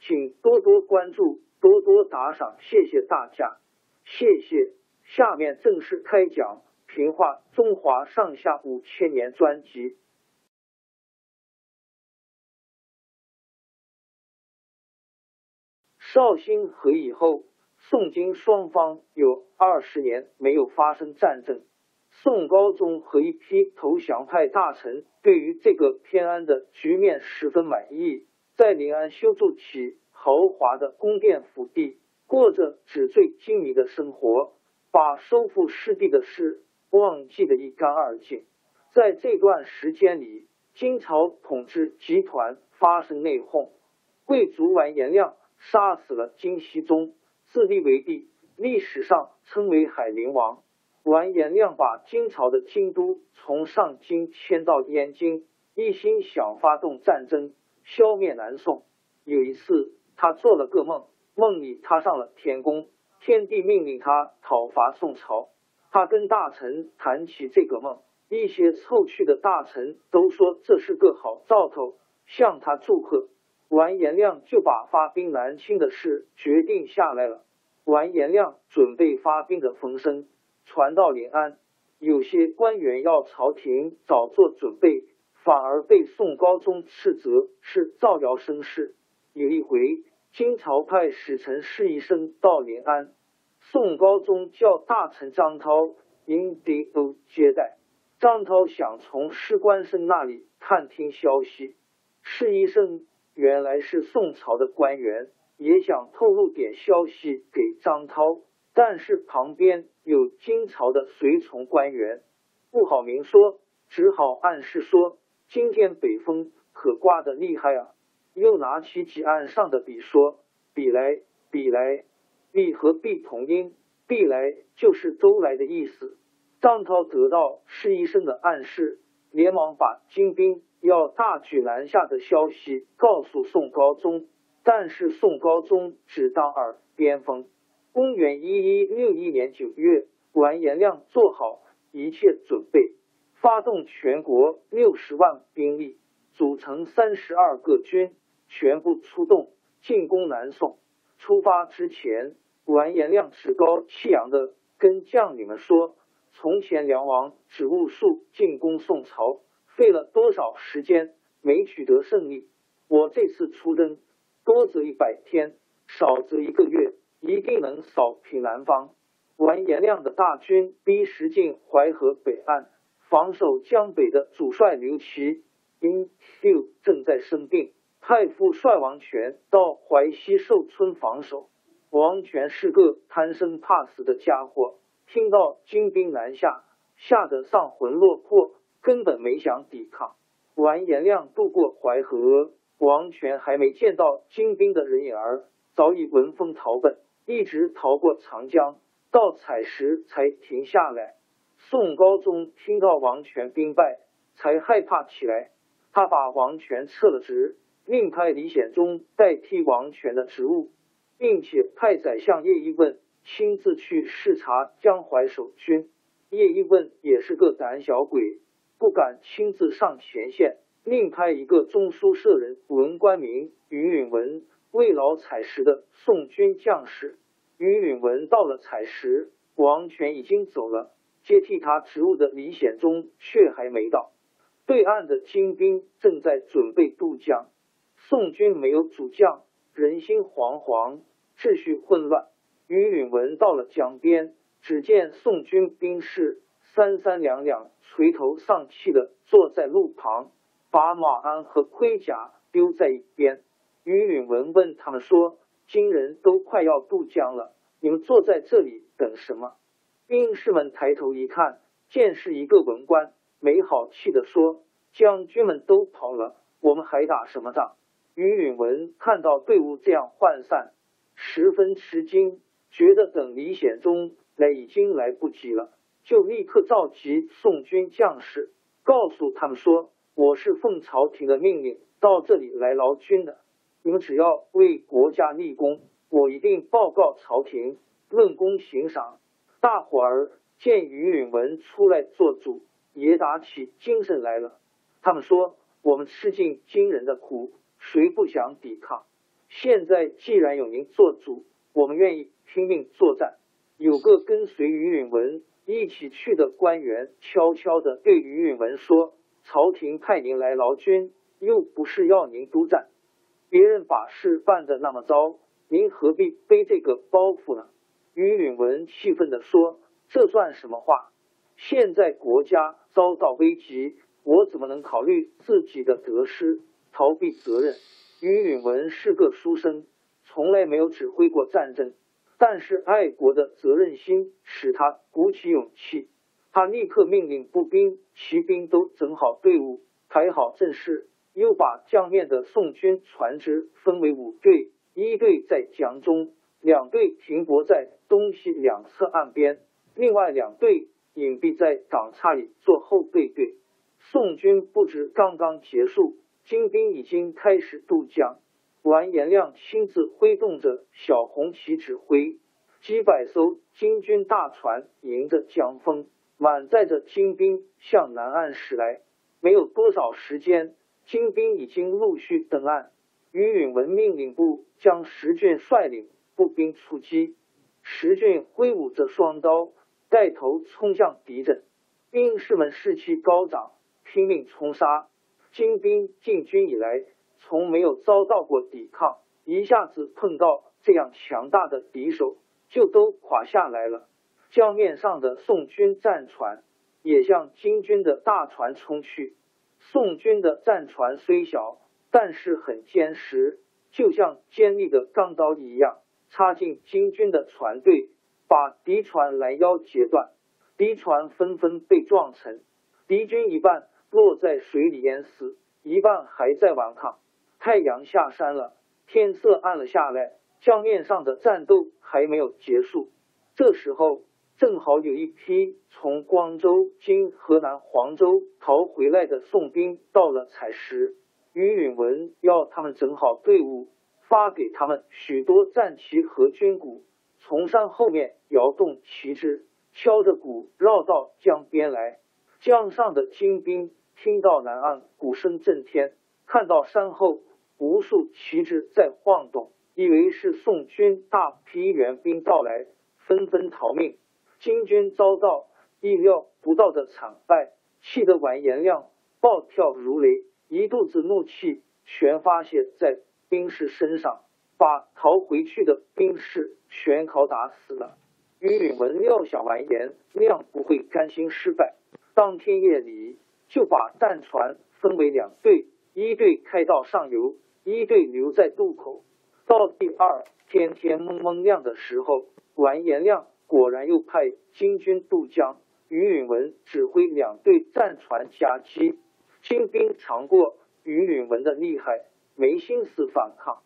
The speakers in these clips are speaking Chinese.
请多多关注，多多打赏，谢谢大家，谢谢。下面正式开讲《评话中华上下五千年》专辑。绍兴和以后，宋金双方有二十年没有发生战争。宋高宗和一批投降派大臣对于这个偏安的局面十分满意。在临安修筑起豪华的宫殿府邸，过着纸醉金迷的生活，把收复失地的事忘记得一干二净。在这段时间里，金朝统治集团发生内讧，贵族完颜亮杀死了金熙宗，自立为帝，历史上称为海陵王。完颜亮把金朝的京都从上京迁到燕京，一心想发动战争。消灭南宋。有一次，他做了个梦，梦里他上了天宫，天帝命令他讨伐宋朝。他跟大臣谈起这个梦，一些凑趣的大臣都说这是个好兆头，向他祝贺。完颜亮就把发兵南侵的事决定下来了。完颜亮准备发兵的风声传到临安，有些官员要朝廷早做准备。反而被宋高宗斥责是造谣生事。有一回，金朝派使臣施一生到临安，宋高宗叫大臣张涛迎帝都接待。张涛想从施官生那里探听消息。施一生原来是宋朝的官员，也想透露点消息给张涛，但是旁边有金朝的随从官员，不好明说，只好暗示说。今天北风可刮得厉害啊！又拿起几案上的笔说：“笔来，笔来，笔和笔同音，笔来就是都来的意思。”张涛得到施医生的暗示，连忙把金兵要大举南下的消息告诉宋高宗，但是宋高宗只当耳边风。公元一一六一年九月，完颜亮做好一切准备。发动全国六十万兵力，组成三十二个军，全部出动进攻南宋。出发之前，完颜亮趾高气扬的跟将领们说：“从前梁王只务术进攻宋朝，费了多少时间没取得胜利？我这次出征，多则一百天，少则一个月，一定能扫平南方。”完颜亮的大军逼实进淮河北岸。防守江北的主帅刘琦因六正在生病，太傅帅王权到淮西寿春防守。王权是个贪生怕死的家伙，听到金兵南下，吓得丧魂落魄，根本没想抵抗。完颜亮渡过淮河，王权还没见到金兵的人影儿，早已闻风逃奔，一直逃过长江，到采石才停下来。宋高宗听到王权兵败，才害怕起来。他把王权撤了职，另派李显忠代替王权的职务。并且派宰相叶一问亲自去视察江淮守军。叶一问也是个胆小鬼，不敢亲自上前线，另派一个中书舍人文官明于允文为老采石的宋军将士。于允文到了采石，王权已经走了，接替他职务的李显忠却还没到。对岸的金兵正在准备渡江，宋军没有主将，人心惶惶，秩序混乱。于允文到了江边。只见宋军兵士三三两两垂头丧气的坐在路旁，把马鞍和盔甲丢在一边。于允文问他们说：“金人都快要渡江了，你们坐在这里等什么？”兵士们抬头一看，见是一个文官，没好气的说：“将军们都跑了，我们还打什么仗？”于允文看到队伍这样涣散，十分吃惊，觉得等李显忠。来已经来不及了，就立刻召集宋军将士，告诉他们说：“我是奉朝廷的命令到这里来劳军的，你们只要为国家立功，我一定报告朝廷，论功行赏。”大伙儿见于允文出来做主，也打起精神来了。他们说：“我们吃尽金人的苦，谁不想抵抗？现在既然有您做主，我们愿意拼命作战。”有个跟随于允文一起去的官员，悄悄的对于允文说：“朝廷派您来劳军，又不是要您督战。别人把事办的那么糟，您何必背这个包袱呢？”于允文气愤的说：“这算什么话？现在国家遭到危急，我怎么能考虑自己的得失，逃避责任？”于允文是个书生，从来没有指挥过战争。但是爱国的责任心使他鼓起勇气，他立刻命令步兵、骑兵都整好队伍，排好阵势，又把江面的宋军船只分为五队，一队在江中，两队停泊在东西两侧岸边，另外两队隐蔽在港岔里做后备队。宋军布置刚刚结束，金兵已经开始渡江。完颜亮亲自挥动着小红旗指挥，几百艘金军大船迎着江风，满载着金兵向南岸驶来。没有多少时间，金兵已经陆续登岸。于允文命令部将石俊率领步兵出击，石俊挥舞着双刀，带头冲向敌阵。兵士们士气高涨，拼命冲杀。金兵进军以来。从没有遭到过抵抗，一下子碰到这样强大的敌手，就都垮下来了。江面上的宋军战船也向金军的大船冲去。宋军的战船虽小，但是很坚实，就像尖利的钢刀一样，插进金军的船队，把敌船拦腰截断。敌船纷纷被撞沉，敌军一半落在水里淹死，一半还在顽抗。太阳下山了，天色暗了下来，江面上的战斗还没有结束。这时候，正好有一批从光州（经河南黄州）逃回来的宋兵到了采石。于允文要他们整好队伍，发给他们许多战旗和军鼓，从山后面摇动旗帜，敲着鼓绕到江边来。江上的金兵听到南岸鼓声震天，看到山后。无数旗帜在晃动，以为是宋军大批援兵到来，纷纷逃命。金军遭到意料不到的惨败，气得完颜亮暴跳如雷，一肚子怒气全发泄在兵士身上，把逃回去的兵士全拷打死了。于允文料想完颜亮不会甘心失败，当天夜里就把战船分为两队，一队开到上游。一队留在渡口，到第二天天蒙蒙亮的时候，完颜亮果然又派金军渡江，于允文指挥两队战船夹击。金兵尝过于允文的厉害，没心思反抗。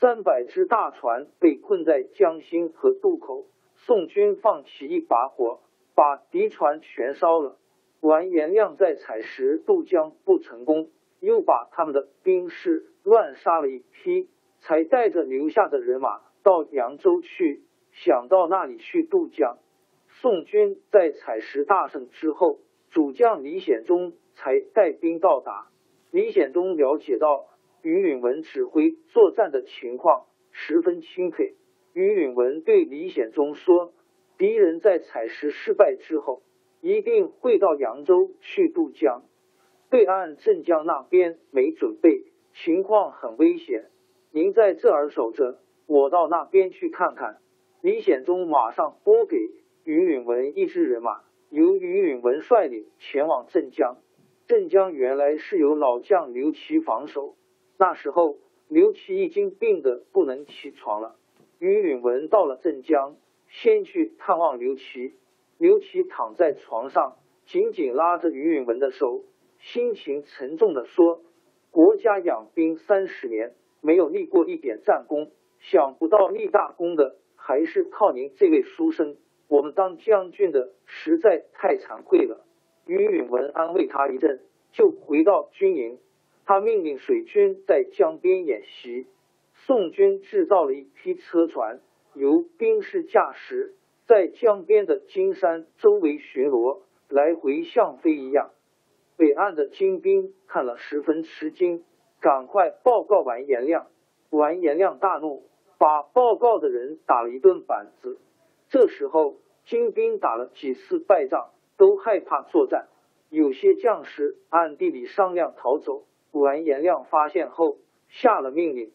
三百只大船被困在江心和渡口，宋军放起一把火，把敌船全烧了。完颜亮在采石渡江不成功，又把他们的兵士。乱杀了一批，才带着留下的人马到扬州去，想到那里去渡江。宋军在采石大胜之后，主将李显忠才带兵到达。李显忠了解到于允文指挥作战的情况，十分钦佩。于允文对李显忠说：“敌人在采石失败之后，一定会到扬州去渡江。对岸镇江那边没准备，情况很危险。您在这儿守着，我到那边去看看。”李显忠马上拨给。于允文一支人马由于允文率领前往镇江。镇江原来是由老将刘琦防守。那时候刘琦已经病得不能起床了。于允文到了镇江，先去探望刘琦。刘琦躺在床上，紧紧拉着于允文的手，心情沉重的说：“国家养兵三十年，没有立过一点战功，想不到立大功的还是靠您这位书生。”我们当将军的实在太惭愧了。于允文安慰他一阵，就回到军营。他命令水军在江边演习。宋军制造了一批车船，由兵士驾驶，在江边的金山周围巡逻，来回像飞一样。北岸的金兵看了十分吃惊，赶快报告完颜亮。完颜亮大怒，把报告的人打了一顿板子。这时候，金兵打了几次败仗，都害怕作战。有些将士暗地里商量逃走。完颜亮发现后，下了命令：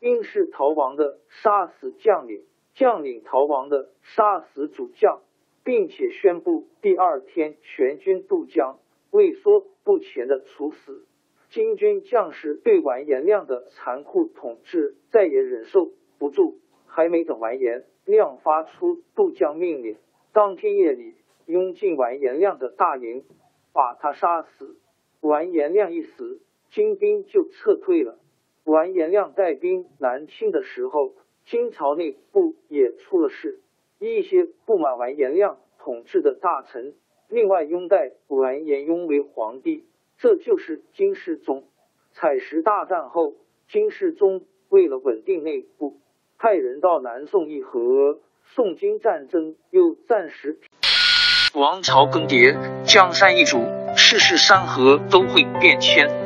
应是逃亡的杀死将领，将领逃亡的杀死主将，并且宣布第二天全军渡江，畏缩不前的处死。金军将士对完颜亮的残酷统治再也忍受不住，还没等完颜。亮发出渡江命令，当天夜里拥进完颜亮的大营，把他杀死。完颜亮一死，金兵就撤退了。完颜亮带兵南侵的时候，金朝内部也出了事，一些不满完颜亮统治的大臣，另外拥戴完颜雍为皇帝，这就是金世宗。采石大战后，金世宗为了稳定内部。派人到南宋议和，宋金战争又暂时。王朝更迭，江山易主，世事山河都会变迁。